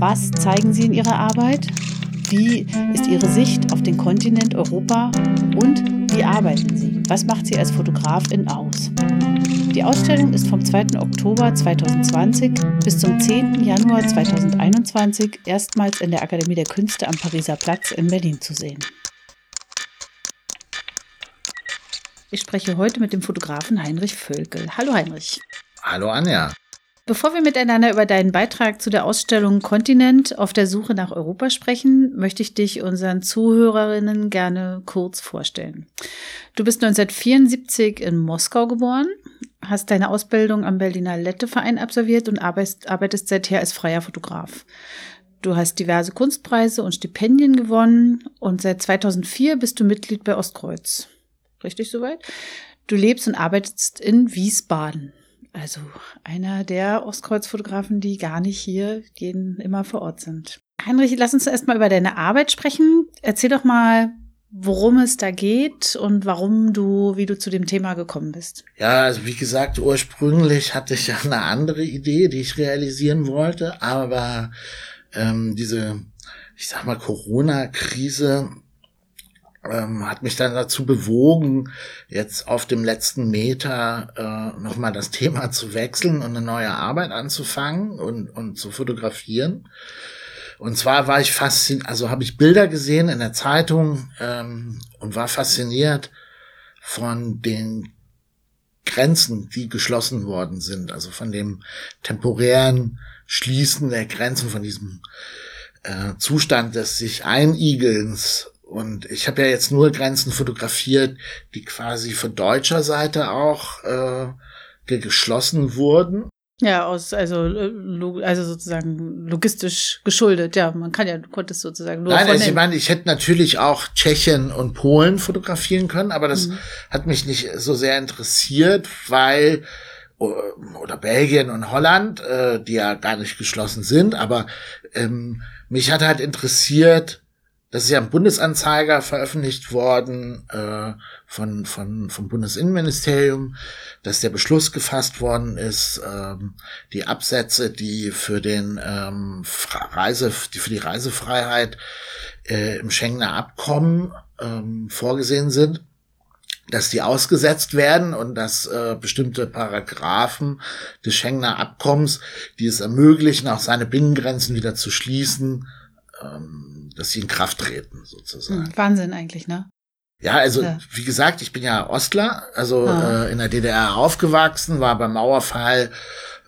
Was zeigen sie in ihrer Arbeit? Wie ist ihre Sicht auf den Kontinent Europa? Und wie arbeiten sie? Was macht sie als Fotografin aus? Die Ausstellung ist vom 2. Oktober 2020 bis zum 10. Januar 2021 erstmals in der Akademie der Künste am Pariser Platz in Berlin zu sehen. Ich spreche heute mit dem Fotografen Heinrich Völkel. Hallo Heinrich. Hallo Anja. Bevor wir miteinander über deinen Beitrag zu der Ausstellung Kontinent auf der Suche nach Europa sprechen, möchte ich dich unseren Zuhörerinnen gerne kurz vorstellen. Du bist 1974 in Moskau geboren, hast deine Ausbildung am Berliner Letteverein absolviert und arbeitest seither als freier Fotograf. Du hast diverse Kunstpreise und Stipendien gewonnen und seit 2004 bist du Mitglied bei Ostkreuz. Richtig soweit? Du lebst und arbeitest in Wiesbaden. Also einer der Ostkreuz-Fotografen, die gar nicht hier jeden immer vor Ort sind. Heinrich, lass uns erst mal über deine Arbeit sprechen. Erzähl doch mal, worum es da geht und warum du, wie du zu dem Thema gekommen bist. Ja, also wie gesagt, ursprünglich hatte ich ja eine andere Idee, die ich realisieren wollte, aber ähm, diese, ich sag mal, Corona-Krise ähm, hat mich dann dazu bewogen, jetzt auf dem letzten Meter äh, nochmal das Thema zu wechseln und eine neue Arbeit anzufangen und, und zu fotografieren. Und zwar war ich fasziniert, also habe ich Bilder gesehen in der Zeitung ähm, und war fasziniert von den Grenzen, die geschlossen worden sind, also von dem temporären Schließen der Grenzen, von diesem äh, Zustand des sich Einigelns. Und ich habe ja jetzt nur Grenzen fotografiert, die quasi von deutscher Seite auch äh, geschlossen wurden. Ja, aus, also, äh, also sozusagen logistisch geschuldet. Ja, man kann ja, du konntest sozusagen nur. Nein, also ich meine, ich hätte natürlich auch Tschechien und Polen fotografieren können, aber das mhm. hat mich nicht so sehr interessiert, weil oder Belgien und Holland, äh, die ja gar nicht geschlossen sind, aber ähm, mich hat halt interessiert, das ist ja im Bundesanzeiger veröffentlicht worden äh, von, von, vom Bundesinnenministerium, dass der Beschluss gefasst worden ist, ähm, die Absätze, die für den ähm, Reise, die für die Reisefreiheit äh, im Schengener Abkommen ähm, vorgesehen sind, dass die ausgesetzt werden und dass äh, bestimmte Paragraphen des Schengener Abkommens, die es ermöglichen, auch seine Binnengrenzen wieder zu schließen, ähm, dass sie in Kraft treten, sozusagen. Hm, Wahnsinn eigentlich, ne? Ja, also ja. wie gesagt, ich bin ja Ostler, also ah. äh, in der DDR aufgewachsen, war beim Mauerfall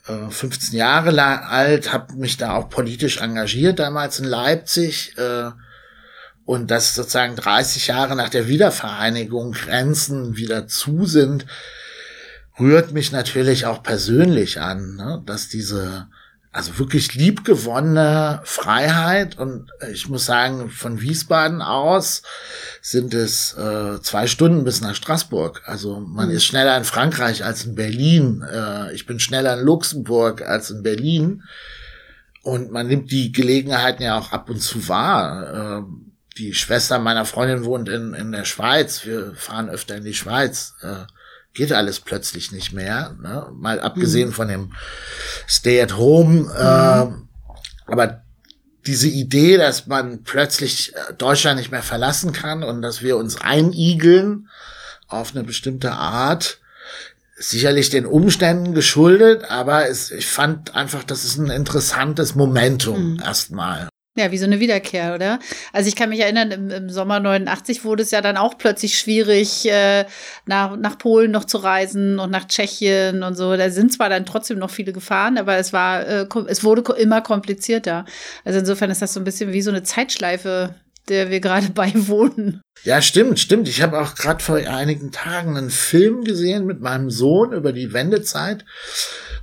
äh, 15 Jahre alt, habe mich da auch politisch engagiert damals in Leipzig. Äh, und dass sozusagen 30 Jahre nach der Wiedervereinigung Grenzen wieder zu sind, rührt mich natürlich auch persönlich an, ne? dass diese also wirklich liebgewonnene Freiheit. Und ich muss sagen, von Wiesbaden aus sind es äh, zwei Stunden bis nach Straßburg. Also man mhm. ist schneller in Frankreich als in Berlin. Äh, ich bin schneller in Luxemburg als in Berlin. Und man nimmt die Gelegenheiten ja auch ab und zu wahr. Äh, die Schwester meiner Freundin wohnt in, in der Schweiz. Wir fahren öfter in die Schweiz. Äh, geht alles plötzlich nicht mehr. Ne? Mal abgesehen mhm. von dem Stay at Home. Mhm. Äh, aber diese Idee, dass man plötzlich äh, Deutschland nicht mehr verlassen kann und dass wir uns einigeln auf eine bestimmte Art, sicherlich den Umständen geschuldet, aber es, ich fand einfach, das ist ein interessantes Momentum mhm. erstmal. Ja, wie so eine Wiederkehr, oder? Also ich kann mich erinnern, im, im Sommer 89 wurde es ja dann auch plötzlich schwierig, äh, nach, nach Polen noch zu reisen und nach Tschechien und so. Da sind zwar dann trotzdem noch viele gefahren, aber es war, äh, es wurde immer komplizierter. Also insofern ist das so ein bisschen wie so eine Zeitschleife, der wir gerade beiwohnen. Ja, stimmt, stimmt. Ich habe auch gerade vor einigen Tagen einen Film gesehen mit meinem Sohn über die Wendezeit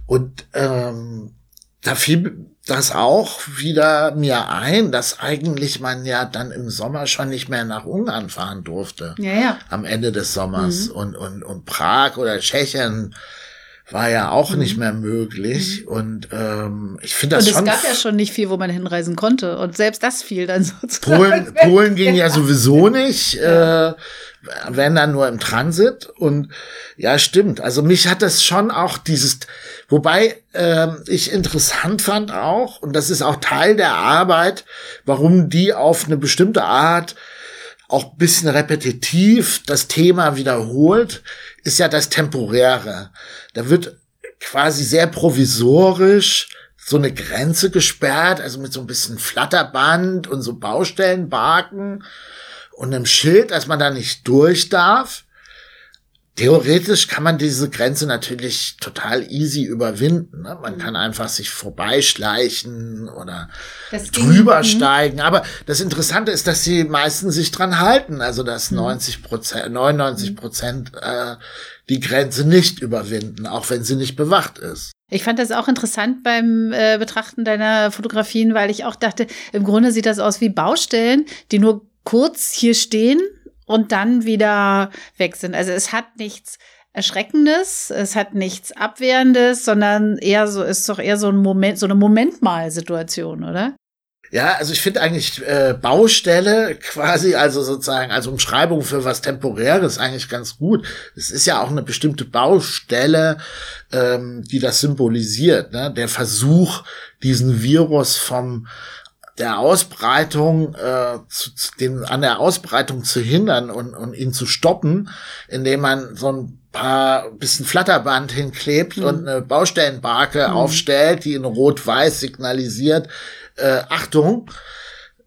und ähm, da fiel das auch wieder mir ein, dass eigentlich man ja dann im Sommer schon nicht mehr nach Ungarn fahren durfte. Ja, ja. Am Ende des Sommers. Mhm. Und, und, und Prag oder Tschechien war ja auch mhm. nicht mehr möglich. Mhm. Und ähm, ich finde das und schon. Und es gab ja schon nicht viel, wo man hinreisen konnte. Und selbst das fiel dann sozusagen. Polen, Polen ging ja sowieso nicht. Äh, wenn dann nur im Transit. Und ja, stimmt. Also mich hat das schon auch dieses, wobei ähm, ich interessant fand auch, und das ist auch Teil der Arbeit, warum die auf eine bestimmte Art auch bisschen repetitiv das Thema wiederholt, ist ja das Temporäre. Da wird quasi sehr provisorisch so eine Grenze gesperrt, also mit so ein bisschen Flatterband und so Baustellenbarken und einem Schild, dass man da nicht durch darf. Theoretisch kann man diese Grenze natürlich total easy überwinden. Ne? Man mhm. kann einfach sich vorbeischleichen oder drüber steigen. Aber das Interessante ist, dass die meisten sich dran halten. Also dass 90 mhm. Prozent, 99 Prozent äh, die Grenze nicht überwinden, auch wenn sie nicht bewacht ist. Ich fand das auch interessant beim äh, Betrachten deiner Fotografien, weil ich auch dachte, im Grunde sieht das aus wie Baustellen, die nur kurz hier stehen und dann wieder weg sind. Also es hat nichts Erschreckendes, es hat nichts Abwehrendes, sondern eher so, ist doch eher so ein Moment, so eine Momentmal-Situation, oder? Ja, also ich finde eigentlich äh, Baustelle quasi, also sozusagen als Umschreibung für was Temporäres eigentlich ganz gut. Es ist ja auch eine bestimmte Baustelle, ähm, die das symbolisiert. Ne? Der Versuch, diesen Virus vom der Ausbreitung, äh, zu, den, an der Ausbreitung zu hindern und, und ihn zu stoppen, indem man so ein paar bisschen Flatterband hinklebt mhm. und eine Baustellenbarke mhm. aufstellt, die in Rot-Weiß signalisiert, äh, Achtung,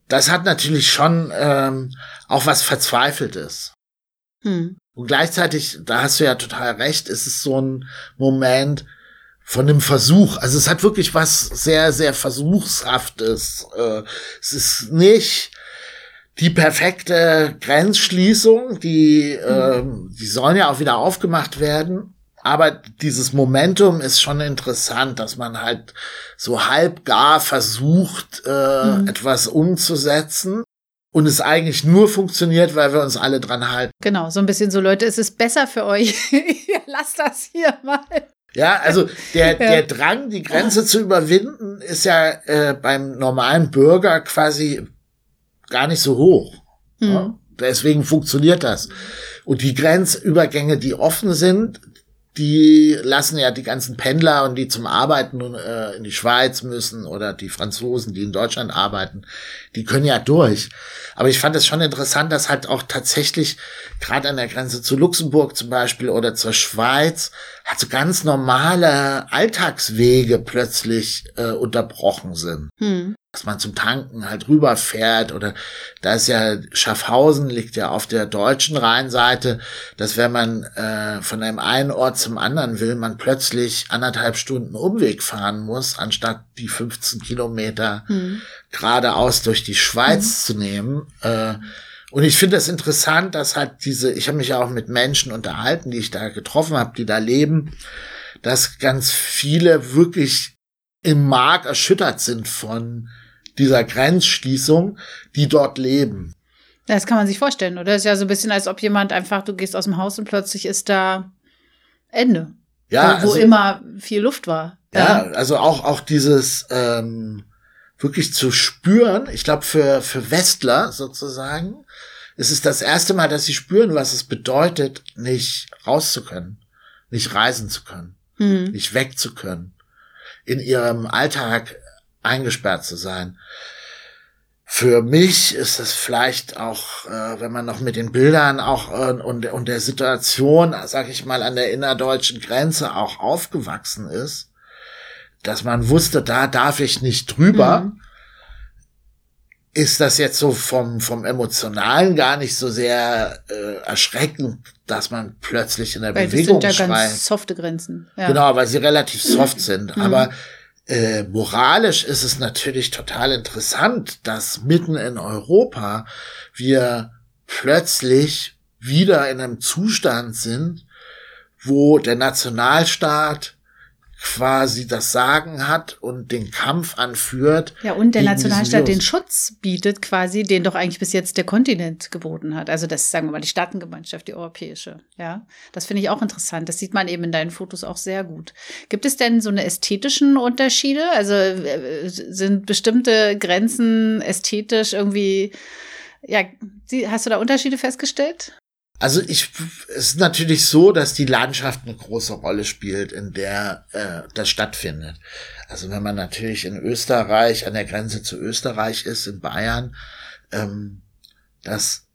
das hat natürlich schon ähm, auch was Verzweifeltes. Mhm. Und gleichzeitig, da hast du ja total recht, ist es so ein Moment, von dem Versuch. Also es hat wirklich was sehr, sehr Versuchshaftes. Äh, es ist nicht die perfekte Grenzschließung, die, mhm. äh, die sollen ja auch wieder aufgemacht werden. Aber dieses Momentum ist schon interessant, dass man halt so halb gar versucht, äh, mhm. etwas umzusetzen und es eigentlich nur funktioniert, weil wir uns alle dran halten. Genau, so ein bisschen so, Leute, es ist besser für euch. Lasst das hier mal. Ja, also der, der Drang, die Grenze zu überwinden, ist ja äh, beim normalen Bürger quasi gar nicht so hoch. Mhm. Ja? Deswegen funktioniert das. Und die Grenzübergänge, die offen sind, die lassen ja die ganzen Pendler und die zum Arbeiten äh, in die Schweiz müssen oder die Franzosen, die in Deutschland arbeiten, die können ja durch. Aber ich fand es schon interessant, dass halt auch tatsächlich gerade an der Grenze zu Luxemburg zum Beispiel oder zur Schweiz halt so ganz normale Alltagswege plötzlich äh, unterbrochen sind. Hm dass man zum Tanken halt rüberfährt oder da ist ja Schaffhausen liegt ja auf der deutschen Rheinseite, dass wenn man äh, von einem einen Ort zum anderen will, man plötzlich anderthalb Stunden Umweg fahren muss, anstatt die 15 Kilometer hm. geradeaus durch die Schweiz hm. zu nehmen. Äh, und ich finde es das interessant, dass halt diese, ich habe mich ja auch mit Menschen unterhalten, die ich da getroffen habe, die da leben, dass ganz viele wirklich im Mark erschüttert sind von dieser Grenzschließung, die dort leben. Das kann man sich vorstellen, oder? Das ist ja so ein bisschen, als ob jemand einfach, du gehst aus dem Haus und plötzlich ist da Ende. Ja. Wo, wo also, immer viel Luft war. Ja, ja, also auch, auch dieses ähm, wirklich zu spüren, ich glaube, für, für Westler sozusagen, ist es das erste Mal, dass sie spüren, was es bedeutet, nicht raus zu können, nicht reisen zu können, hm. nicht weg zu können, in ihrem Alltag eingesperrt zu sein. Für mich ist es vielleicht auch, äh, wenn man noch mit den Bildern auch äh, und, und der Situation, sag ich mal, an der innerdeutschen Grenze auch aufgewachsen ist, dass man wusste, da darf ich nicht drüber. Mhm. Ist das jetzt so vom, vom Emotionalen gar nicht so sehr äh, erschreckend, dass man plötzlich in der weil Bewegung das sind ja schreit. ganz softe Grenzen. Ja. Genau, weil sie relativ soft sind. Mhm. Aber äh, moralisch ist es natürlich total interessant, dass mitten in Europa wir plötzlich wieder in einem Zustand sind, wo der Nationalstaat quasi das Sagen hat und den Kampf anführt. Ja, und der Nationalstaat den Schutz bietet quasi, den doch eigentlich bis jetzt der Kontinent geboten hat. Also das, sagen wir mal, die Staatengemeinschaft, die europäische. Ja, das finde ich auch interessant. Das sieht man eben in deinen Fotos auch sehr gut. Gibt es denn so eine ästhetischen Unterschiede? Also äh, sind bestimmte Grenzen ästhetisch irgendwie, ja, hast du da Unterschiede festgestellt? Also ich, es ist natürlich so, dass die Landschaft eine große Rolle spielt, in der äh, das stattfindet. Also wenn man natürlich in Österreich, an der Grenze zu Österreich ist, in Bayern, ähm, dass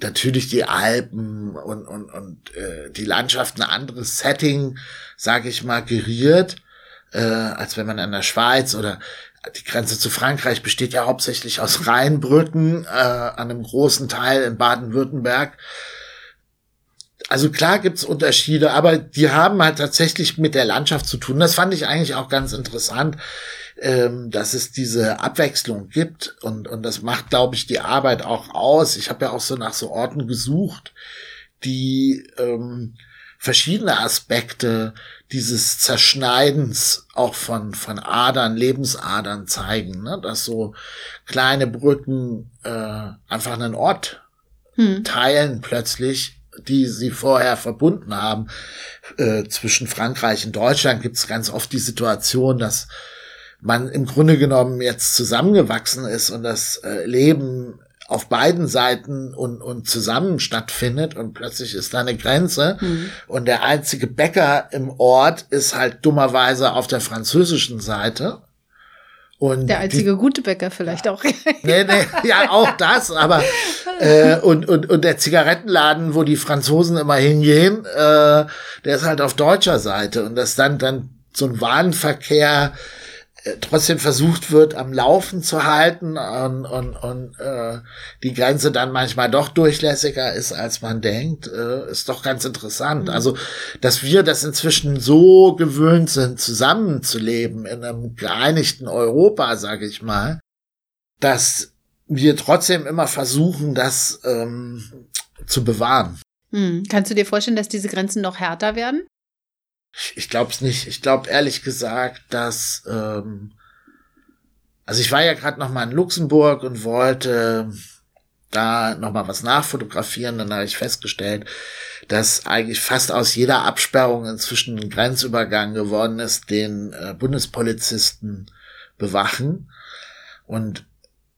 natürlich die Alpen und, und, und äh, die Landschaft ein anderes Setting, sage ich mal, geriert, äh, als wenn man an der Schweiz oder die Grenze zu Frankreich besteht ja hauptsächlich aus Rheinbrücken, äh, an einem großen Teil in Baden-Württemberg. Also klar gibt's Unterschiede, aber die haben halt tatsächlich mit der Landschaft zu tun. Das fand ich eigentlich auch ganz interessant, ähm, dass es diese Abwechslung gibt und, und das macht, glaube ich, die Arbeit auch aus. Ich habe ja auch so nach so Orten gesucht, die ähm, verschiedene Aspekte dieses Zerschneidens auch von, von Adern, Lebensadern zeigen, ne? dass so kleine Brücken äh, einfach einen Ort hm. teilen plötzlich, die sie vorher verbunden haben. Äh, zwischen Frankreich und Deutschland gibt es ganz oft die Situation, dass man im Grunde genommen jetzt zusammengewachsen ist und das äh, Leben auf beiden Seiten und, und zusammen stattfindet und plötzlich ist da eine Grenze mhm. und der einzige Bäcker im Ort ist halt dummerweise auf der französischen Seite. Und der einzige die, gute Bäcker vielleicht auch. nee, nee, ja, auch das, aber äh, und, und, und der Zigarettenladen, wo die Franzosen immer hingehen, äh, der ist halt auf deutscher Seite und das dann dann so ein Warenverkehr trotzdem versucht wird, am Laufen zu halten und, und, und äh, die Grenze dann manchmal doch durchlässiger ist, als man denkt, äh, ist doch ganz interessant. Mhm. Also, dass wir das inzwischen so gewöhnt sind, zusammenzuleben in einem geeinigten Europa, sage ich mal, dass wir trotzdem immer versuchen, das ähm, zu bewahren. Hm. Kannst du dir vorstellen, dass diese Grenzen noch härter werden? Ich glaube es nicht. Ich glaube ehrlich gesagt, dass ähm, also ich war ja gerade noch mal in Luxemburg und wollte da noch mal was nachfotografieren. Dann habe ich festgestellt, dass eigentlich fast aus jeder Absperrung inzwischen ein Grenzübergang geworden ist, den äh, Bundespolizisten bewachen. Und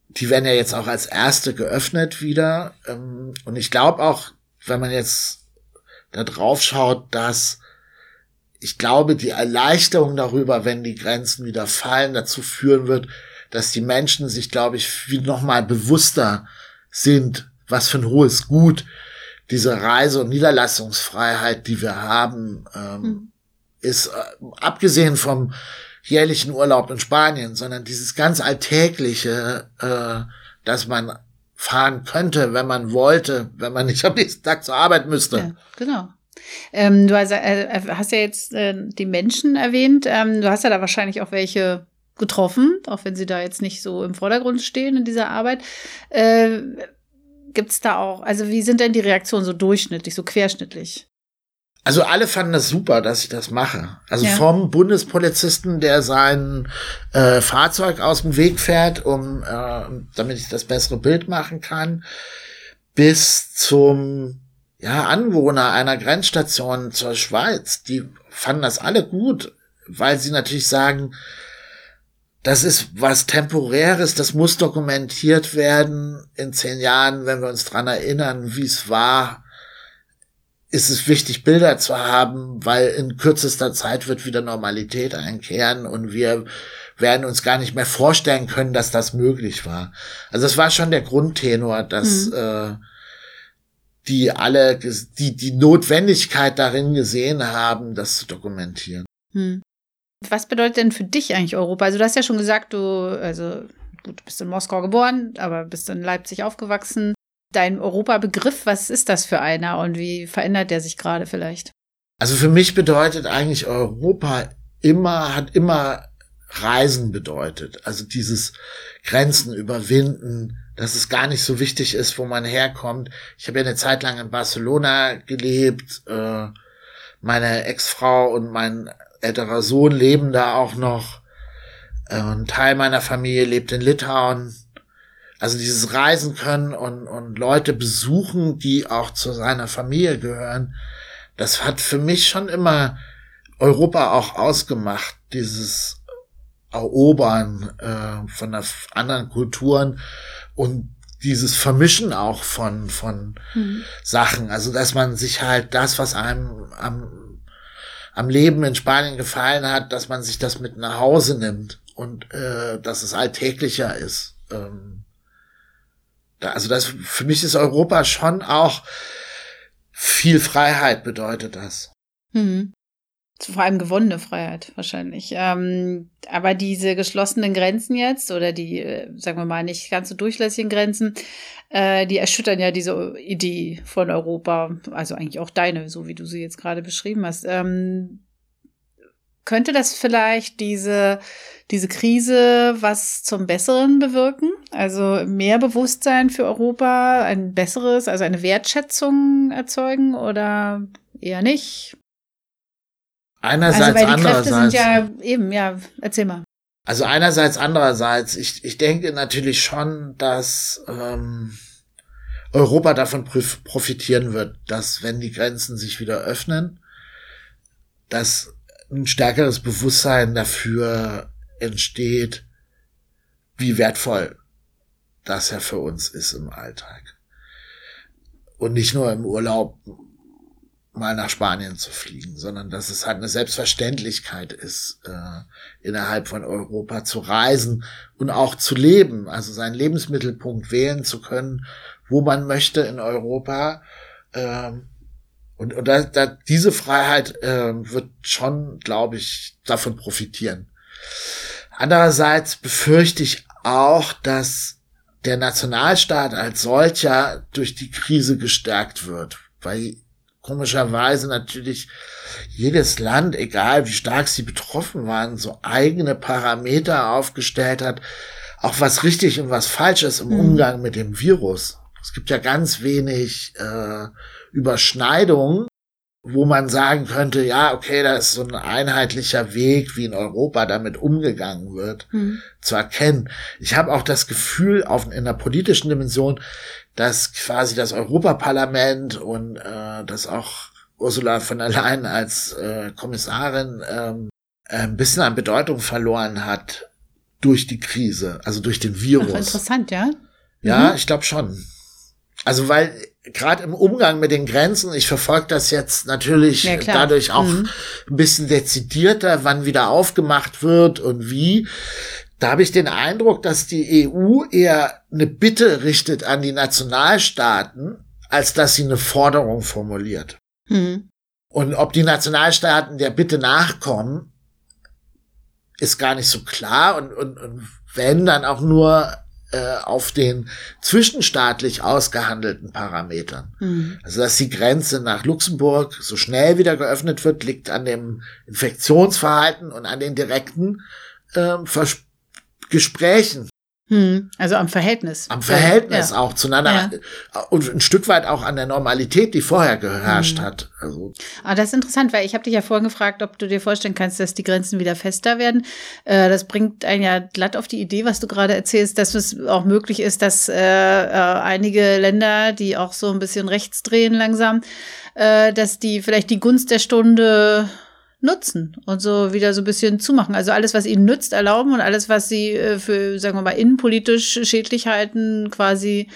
die werden ja jetzt auch als erste geöffnet wieder. Ähm, und ich glaube auch, wenn man jetzt da drauf schaut, dass ich glaube, die Erleichterung darüber, wenn die Grenzen wieder fallen, dazu führen wird, dass die Menschen sich, glaube ich, wie nochmal bewusster sind, was für ein hohes Gut diese Reise- und Niederlassungsfreiheit, die wir haben, ähm, mhm. ist, äh, abgesehen vom jährlichen Urlaub in Spanien, sondern dieses ganz alltägliche, äh, dass man fahren könnte, wenn man wollte, wenn man nicht am nächsten Tag zur Arbeit müsste. Ja, genau. Ähm, du hast, äh, hast, ja jetzt äh, die Menschen erwähnt. Ähm, du hast ja da wahrscheinlich auch welche getroffen, auch wenn sie da jetzt nicht so im Vordergrund stehen in dieser Arbeit. Äh, Gibt es da auch, also wie sind denn die Reaktionen so durchschnittlich, so querschnittlich? Also alle fanden das super, dass ich das mache. Also ja. vom Bundespolizisten, der sein äh, Fahrzeug aus dem Weg fährt, um äh, damit ich das bessere Bild machen kann, bis zum ja, Anwohner einer Grenzstation zur Schweiz, die fanden das alle gut, weil sie natürlich sagen, das ist was Temporäres, das muss dokumentiert werden. In zehn Jahren, wenn wir uns dran erinnern, wie es war, ist es wichtig, Bilder zu haben, weil in kürzester Zeit wird wieder Normalität einkehren und wir werden uns gar nicht mehr vorstellen können, dass das möglich war. Also das war schon der Grundtenor, dass mhm. äh, die alle die, die Notwendigkeit darin gesehen haben, das zu dokumentieren. Hm. Was bedeutet denn für dich eigentlich Europa? Also du hast ja schon gesagt, du, also gut, du bist in Moskau geboren, aber bist in Leipzig aufgewachsen. Dein Europa-Begriff, was ist das für einer und wie verändert der sich gerade vielleicht? Also für mich bedeutet eigentlich Europa immer, hat immer Reisen bedeutet. Also dieses Grenzen überwinden, dass es gar nicht so wichtig ist, wo man herkommt. Ich habe ja eine Zeit lang in Barcelona gelebt. Äh, meine Ex-Frau und mein älterer Sohn leben da auch noch. Äh, ein Teil meiner Familie lebt in Litauen. Also dieses Reisen können und, und Leute besuchen, die auch zu seiner Familie gehören, das hat für mich schon immer Europa auch ausgemacht, dieses Erobern äh, von der, anderen Kulturen und dieses Vermischen auch von, von mhm. Sachen. Also, dass man sich halt das, was einem am, am Leben in Spanien gefallen hat, dass man sich das mit nach Hause nimmt und äh, dass es alltäglicher ist. Ähm, da, also das für mich ist Europa schon auch viel Freiheit bedeutet das. Mhm. Vor allem gewonnene Freiheit wahrscheinlich. Ähm, aber diese geschlossenen Grenzen jetzt oder die, äh, sagen wir mal, nicht ganz so durchlässigen Grenzen, äh, die erschüttern ja diese Idee von Europa. Also eigentlich auch deine, so wie du sie jetzt gerade beschrieben hast. Ähm, könnte das vielleicht diese, diese Krise was zum Besseren bewirken? Also mehr Bewusstsein für Europa, ein besseres, also eine Wertschätzung erzeugen oder eher nicht? Einerseits, also, weil die Kräfte sind ja eben, ja, erzähl mal. Also einerseits, andererseits, ich, ich denke natürlich schon, dass ähm, Europa davon profitieren wird, dass wenn die Grenzen sich wieder öffnen, dass ein stärkeres Bewusstsein dafür entsteht, wie wertvoll das ja für uns ist im Alltag. Und nicht nur im Urlaub mal nach Spanien zu fliegen, sondern dass es halt eine Selbstverständlichkeit ist, äh, innerhalb von Europa zu reisen und auch zu leben, also seinen Lebensmittelpunkt wählen zu können, wo man möchte in Europa. Ähm, und und da, da, diese Freiheit äh, wird schon, glaube ich, davon profitieren. Andererseits befürchte ich auch, dass der Nationalstaat als solcher durch die Krise gestärkt wird, weil komischerweise natürlich jedes Land, egal wie stark sie betroffen waren, so eigene Parameter aufgestellt hat, auch was richtig und was falsch ist im mhm. Umgang mit dem Virus. Es gibt ja ganz wenig äh, Überschneidungen, wo man sagen könnte, ja, okay, da ist so ein einheitlicher Weg, wie in Europa damit umgegangen wird, mhm. zu erkennen. Ich habe auch das Gefühl, auf, in der politischen Dimension, dass quasi das Europaparlament und äh, dass auch Ursula von der Leyen als äh, Kommissarin ähm, ein bisschen an Bedeutung verloren hat durch die Krise, also durch den Virus. Ach, interessant, ja. Ja, mhm. ich glaube schon. Also weil gerade im Umgang mit den Grenzen, ich verfolge das jetzt natürlich ja, dadurch auch mhm. ein bisschen dezidierter, wann wieder aufgemacht wird und wie. Da habe ich den Eindruck, dass die EU eher eine Bitte richtet an die Nationalstaaten, als dass sie eine Forderung formuliert. Mhm. Und ob die Nationalstaaten der Bitte nachkommen, ist gar nicht so klar. Und, und, und wenn, dann auch nur äh, auf den zwischenstaatlich ausgehandelten Parametern. Mhm. Also dass die Grenze nach Luxemburg so schnell wieder geöffnet wird, liegt an dem Infektionsverhalten und an den direkten äh, Gesprächen hm, also am Verhältnis. Am Verhältnis ja. auch zueinander ja. und ein Stück weit auch an der Normalität, die vorher geherrscht hm. hat. Also. Aber ah, das ist interessant, weil ich habe dich ja vorhin gefragt, ob du dir vorstellen kannst, dass die Grenzen wieder fester werden. Äh, das bringt einen ja glatt auf die Idee, was du gerade erzählst, dass es auch möglich ist, dass äh, äh, einige Länder, die auch so ein bisschen rechts drehen langsam, äh, dass die vielleicht die Gunst der Stunde nutzen und so wieder so ein bisschen zumachen. Also alles, was ihnen nützt, erlauben und alles, was sie äh, für, sagen wir mal, innenpolitisch schädlich halten, quasi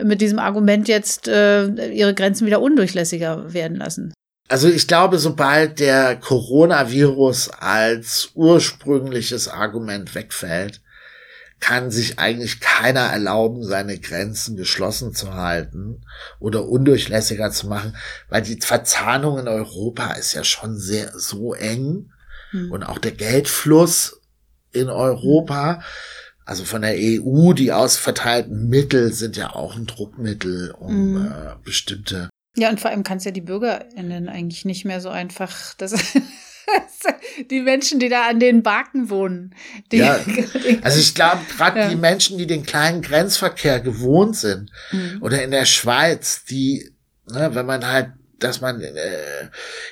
mit diesem Argument jetzt äh, ihre Grenzen wieder undurchlässiger werden lassen. Also ich glaube, sobald der Coronavirus als ursprüngliches Argument wegfällt, kann sich eigentlich keiner erlauben, seine Grenzen geschlossen zu halten oder undurchlässiger zu machen, weil die Verzahnung in Europa ist ja schon sehr so eng hm. und auch der Geldfluss in Europa, also von der EU, die ausverteilten Mittel sind ja auch ein Druckmittel, um hm. äh, bestimmte ja, und vor allem kannst ja die BürgerInnen eigentlich nicht mehr so einfach das die Menschen, die da an den Barken wohnen. ja, also ich glaube, gerade ja. die Menschen, die den kleinen Grenzverkehr gewohnt sind, mhm. oder in der Schweiz, die, ne, wenn man halt dass man äh,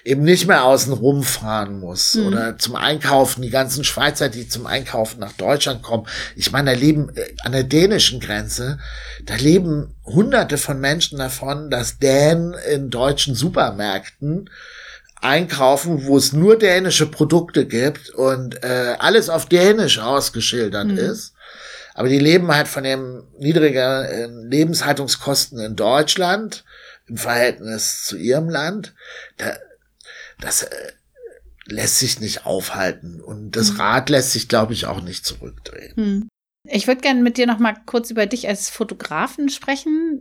eben nicht mehr außen rumfahren muss mhm. oder zum Einkaufen, die ganzen Schweizer, die zum Einkaufen nach Deutschland kommen. Ich meine, da leben äh, an der dänischen Grenze, da leben hunderte von Menschen davon, dass Dänen in deutschen Supermärkten einkaufen, wo es nur dänische Produkte gibt und äh, alles auf Dänisch ausgeschildert mhm. ist. Aber die leben halt von den niedrigen Lebenshaltungskosten in Deutschland im Verhältnis zu ihrem Land. Da, das äh, lässt sich nicht aufhalten und das mhm. Rad lässt sich, glaube ich, auch nicht zurückdrehen. Mhm. Ich würde gerne mit dir noch mal kurz über dich als Fotografen sprechen.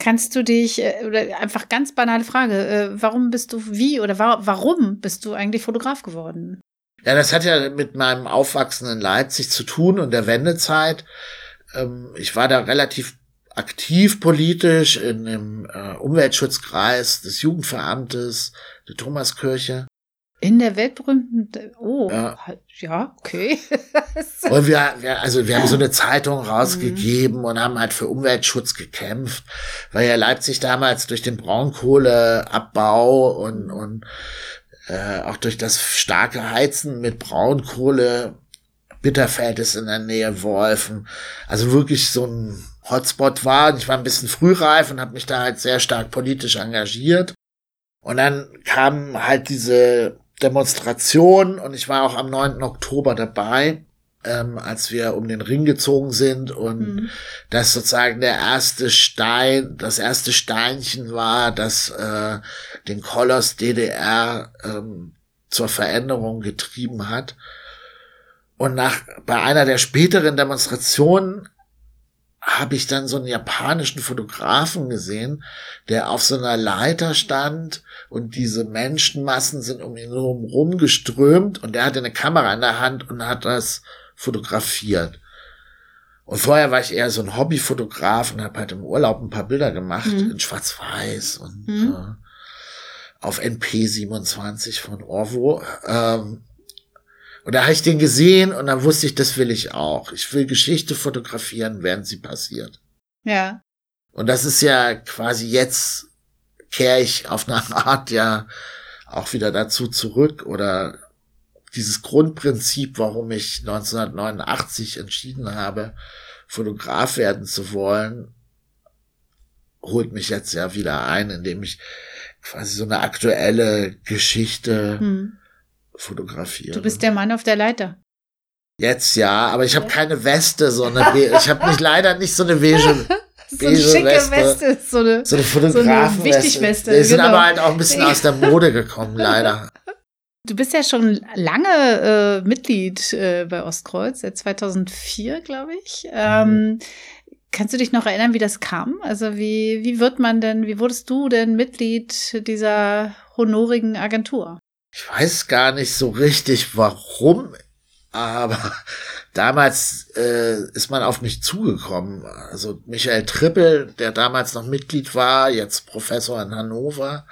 Kannst du dich, äh, oder einfach ganz banale Frage, äh, warum bist du, wie oder warum bist du eigentlich Fotograf geworden? Ja, das hat ja mit meinem Aufwachsen in Leipzig zu tun und der Wendezeit. Ähm, ich war da relativ aktiv politisch in dem äh, Umweltschutzkreis des Jugendveramtes der Thomaskirche. In der weltberühmten, oh, ja, ja okay. und wir, wir, also wir haben so eine Zeitung rausgegeben mhm. und haben halt für Umweltschutz gekämpft, weil ja Leipzig damals durch den Braunkohleabbau und, und äh, auch durch das starke Heizen mit Braunkohle, Bitterfeld ist in der Nähe, Wolfen, also wirklich so ein Hotspot war. Ich war ein bisschen frühreif und habe mich da halt sehr stark politisch engagiert. Und dann kam halt diese Demonstration und ich war auch am 9. Oktober dabei, ähm, als wir um den Ring gezogen sind und mhm. das sozusagen der erste Stein, das erste Steinchen war, das äh, den Koloss DDR ähm, zur Veränderung getrieben hat. Und nach, bei einer der späteren Demonstrationen habe ich dann so einen japanischen Fotografen gesehen, der auf so einer Leiter stand und diese Menschenmassen sind um ihn herum geströmt und der hatte eine Kamera in der Hand und hat das fotografiert. Und vorher war ich eher so ein Hobbyfotograf und habe halt im Urlaub ein paar Bilder gemacht mhm. in Schwarz-Weiß und mhm. äh, auf NP27 von Orvo. Ähm, und da habe ich den gesehen und dann wusste ich, das will ich auch. Ich will Geschichte fotografieren, während sie passiert. Ja. Und das ist ja quasi jetzt kehre ich auf eine Art ja auch wieder dazu zurück oder dieses Grundprinzip, warum ich 1989 entschieden habe, Fotograf werden zu wollen, holt mich jetzt ja wieder ein, indem ich quasi so eine aktuelle Geschichte hm fotografieren. Du bist der Mann auf der Leiter. Jetzt ja, aber ich habe keine Weste, so eine ich habe nicht leider nicht so eine beige, so eine schicke Weste, Weste so eine, so eine Fotografenweste. So eine Wir sind genau. aber halt auch ein bisschen aus der Mode gekommen, leider. Du bist ja schon lange äh, Mitglied äh, bei Ostkreuz, seit 2004, glaube ich. Ähm, mhm. Kannst du dich noch erinnern, wie das kam? Also wie, wie wird man denn, wie wurdest du denn Mitglied dieser honorigen Agentur? Ich weiß gar nicht so richtig, warum, aber damals äh, ist man auf mich zugekommen. Also Michael Trippel, der damals noch Mitglied war, jetzt Professor in Hannover,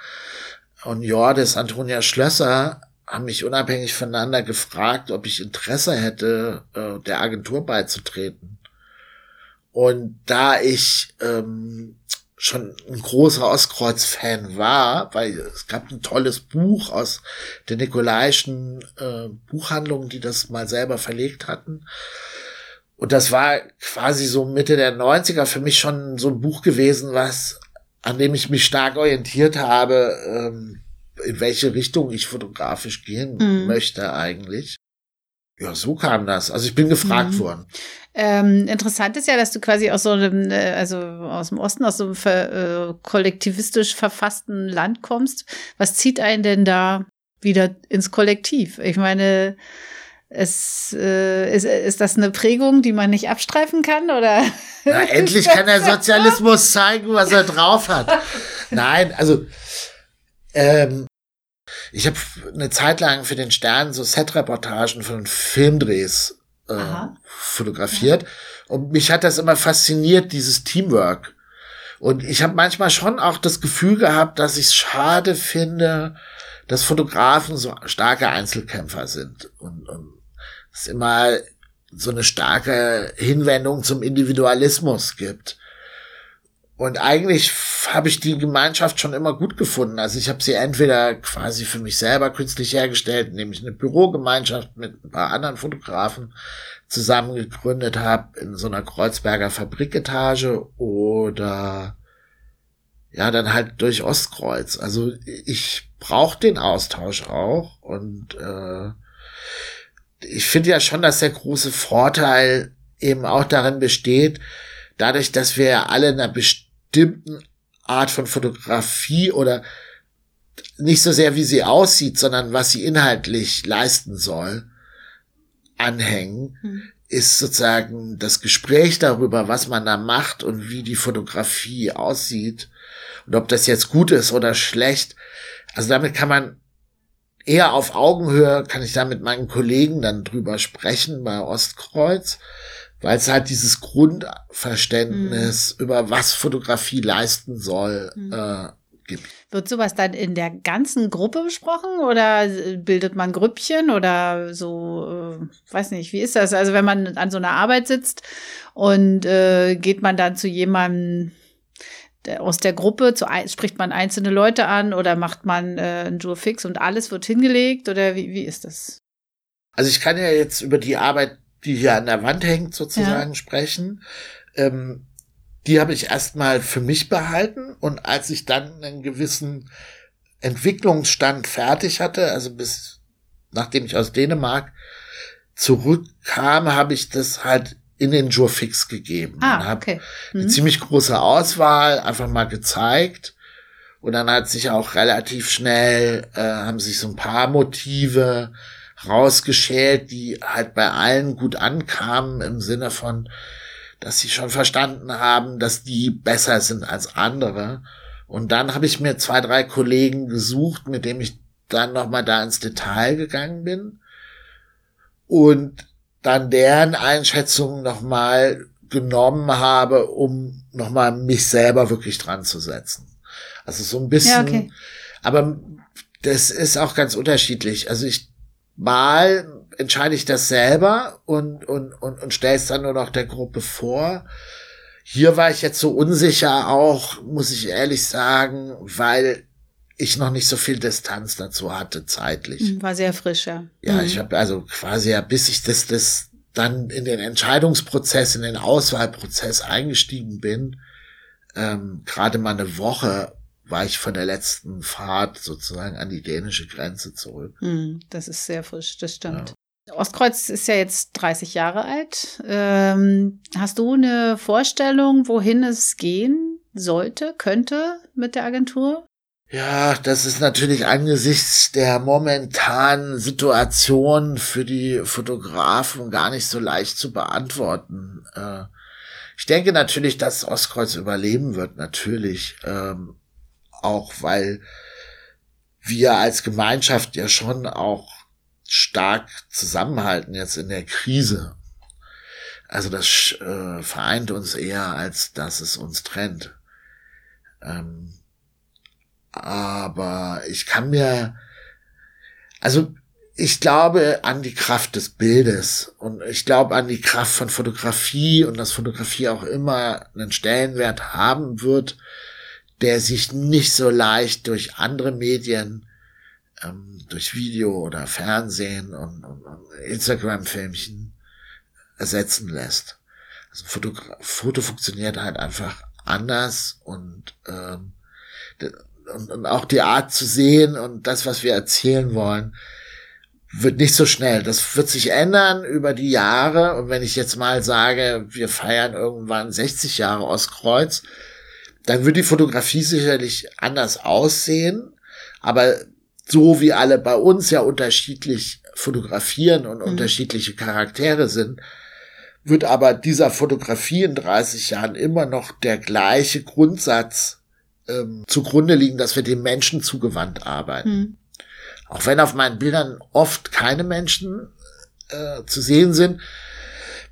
und Jordis Antonia Schlösser haben mich unabhängig voneinander gefragt, ob ich Interesse hätte, äh, der Agentur beizutreten. Und da ich ähm, schon ein großer Ostkreuz-Fan war, weil es gab ein tolles Buch aus der Nikolaischen äh, Buchhandlung, die das mal selber verlegt hatten. Und das war quasi so Mitte der 90er für mich schon so ein Buch gewesen, was, an dem ich mich stark orientiert habe, ähm, in welche Richtung ich fotografisch gehen mhm. möchte eigentlich. Ja, so kam das. Also ich bin gefragt mhm. worden. Ähm, interessant ist ja, dass du quasi aus so einem, äh, also aus dem Osten, aus so einem ver, äh, kollektivistisch verfassten Land kommst. Was zieht einen denn da wieder ins Kollektiv? Ich meine, es, äh, ist, ist das eine Prägung, die man nicht abstreifen kann? Oder? Na, endlich kann der Sozialismus zeigen, was er drauf hat. Nein, also ähm, ich habe eine Zeit lang für den Stern so Set-Reportagen von Filmdrehs äh, fotografiert. Und mich hat das immer fasziniert, dieses Teamwork. Und ich habe manchmal schon auch das Gefühl gehabt, dass ich es schade finde, dass Fotografen so starke Einzelkämpfer sind und, und es immer so eine starke Hinwendung zum Individualismus gibt. Und eigentlich habe ich die Gemeinschaft schon immer gut gefunden. Also ich habe sie entweder quasi für mich selber künstlich hergestellt, indem ich eine Bürogemeinschaft mit ein paar anderen Fotografen zusammen gegründet habe in so einer Kreuzberger Fabriketage oder ja, dann halt durch Ostkreuz. Also ich brauche den Austausch auch und äh, ich finde ja schon, dass der große Vorteil eben auch darin besteht, dadurch, dass wir ja alle einer bestimmten Art von Fotografie oder nicht so sehr, wie sie aussieht, sondern was sie inhaltlich leisten soll, anhängen, hm. ist sozusagen das Gespräch darüber, was man da macht und wie die Fotografie aussieht und ob das jetzt gut ist oder schlecht. Also damit kann man eher auf Augenhöhe, kann ich da mit meinen Kollegen dann drüber sprechen bei Ostkreuz, weil es halt dieses Grundverständnis mhm. über was Fotografie leisten soll, mhm. äh, gibt. Wird sowas dann in der ganzen Gruppe besprochen oder bildet man Grüppchen oder so, äh, weiß nicht, wie ist das? Also wenn man an so einer Arbeit sitzt und äh, geht man dann zu jemandem aus der Gruppe, zu, spricht man einzelne Leute an oder macht man äh, ein Duo fix und alles wird hingelegt oder wie, wie ist das? Also ich kann ja jetzt über die Arbeit, die hier an der Wand hängt, sozusagen ja. sprechen. Ähm, die habe ich erstmal für mich behalten und als ich dann einen gewissen Entwicklungsstand fertig hatte, also bis nachdem ich aus Dänemark zurückkam, habe ich das halt in den Jurfix gegeben. Ah, okay. Mhm. Eine ziemlich große Auswahl einfach mal gezeigt. Und dann hat sich auch relativ schnell, äh, haben sich so ein paar Motive rausgeschält, die halt bei allen gut ankamen im Sinne von, dass sie schon verstanden haben, dass die besser sind als andere. Und dann habe ich mir zwei, drei Kollegen gesucht, mit dem ich dann nochmal da ins Detail gegangen bin und dann deren Einschätzungen nochmal genommen habe, um nochmal mich selber wirklich dran zu setzen. Also so ein bisschen, ja, okay. aber das ist auch ganz unterschiedlich. Also ich mal entscheide ich das selber und, und, und, und stelle es dann nur noch der Gruppe vor. Hier war ich jetzt so unsicher auch, muss ich ehrlich sagen, weil ich noch nicht so viel Distanz dazu hatte, zeitlich. Hm, war sehr frisch, ja. Ja, mhm. ich habe also quasi ja, bis ich das, das dann in den Entscheidungsprozess, in den Auswahlprozess eingestiegen bin, ähm, gerade mal eine Woche war ich von der letzten Fahrt sozusagen an die dänische Grenze zurück. Mhm, das ist sehr frisch, das stimmt. Ja. Ostkreuz ist ja jetzt 30 Jahre alt. Ähm, hast du eine Vorstellung, wohin es gehen sollte, könnte mit der Agentur? Ja, das ist natürlich angesichts der momentanen Situation für die Fotografen gar nicht so leicht zu beantworten. Äh, ich denke natürlich, dass Ostkreuz überleben wird, natürlich. Ähm, auch weil wir als Gemeinschaft ja schon auch stark zusammenhalten jetzt in der Krise. Also das äh, vereint uns eher, als dass es uns trennt. Ähm, aber ich kann mir, also ich glaube an die Kraft des Bildes und ich glaube an die Kraft von Fotografie und dass Fotografie auch immer einen Stellenwert haben wird, der sich nicht so leicht durch andere Medien ähm, durch Video oder Fernsehen und, und, und Instagram-Filmchen ersetzen lässt. Also Foto, Foto funktioniert halt einfach anders und, ähm, und, und auch die Art zu sehen und das, was wir erzählen wollen, wird nicht so schnell. Das wird sich ändern über die Jahre. Und wenn ich jetzt mal sage, wir feiern irgendwann 60 Jahre Ostkreuz, dann wird die Fotografie sicherlich anders aussehen. Aber so wie alle bei uns ja unterschiedlich fotografieren und mhm. unterschiedliche Charaktere sind, wird aber dieser Fotografie in 30 Jahren immer noch der gleiche Grundsatz ähm, zugrunde liegen, dass wir dem Menschen zugewandt arbeiten. Mhm. Auch wenn auf meinen Bildern oft keine Menschen äh, zu sehen sind,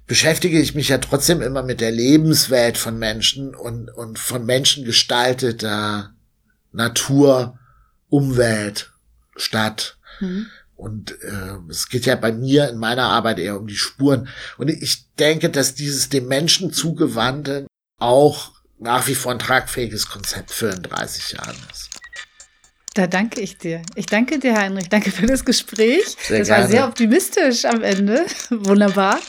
beschäftige ich mich ja trotzdem immer mit der Lebenswelt von Menschen und, und von Menschen gestalteter Natur, Umwelt Stadt. Mhm. Und äh, es geht ja bei mir in meiner Arbeit eher um die Spuren. Und ich denke, dass dieses dem Menschen zugewandte auch nach wie vor ein tragfähiges Konzept für in 30 Jahren ist. Da danke ich dir. Ich danke dir, Heinrich. Danke für das Gespräch. Sehr das gerne. war sehr optimistisch am Ende. Wunderbar.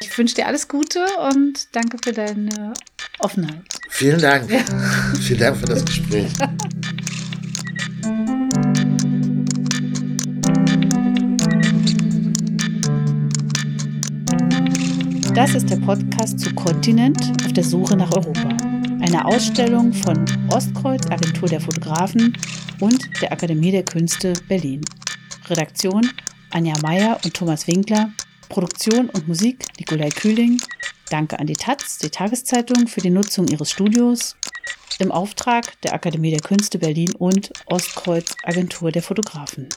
Ich wünsche dir alles Gute und danke für deine Offenheit. Vielen Dank. Vielen Dank für das Gespräch. Das ist der Podcast zu Kontinent auf der Suche nach Europa. Eine Ausstellung von Ostkreuz, Agentur der Fotografen und der Akademie der Künste Berlin. Redaktion Anja Meier und Thomas Winkler. Produktion und Musik Nikolai Kühling. Danke an die Taz, die Tageszeitung, für die Nutzung ihres Studios im Auftrag der Akademie der Künste Berlin und Ostkreuz Agentur der Fotografen.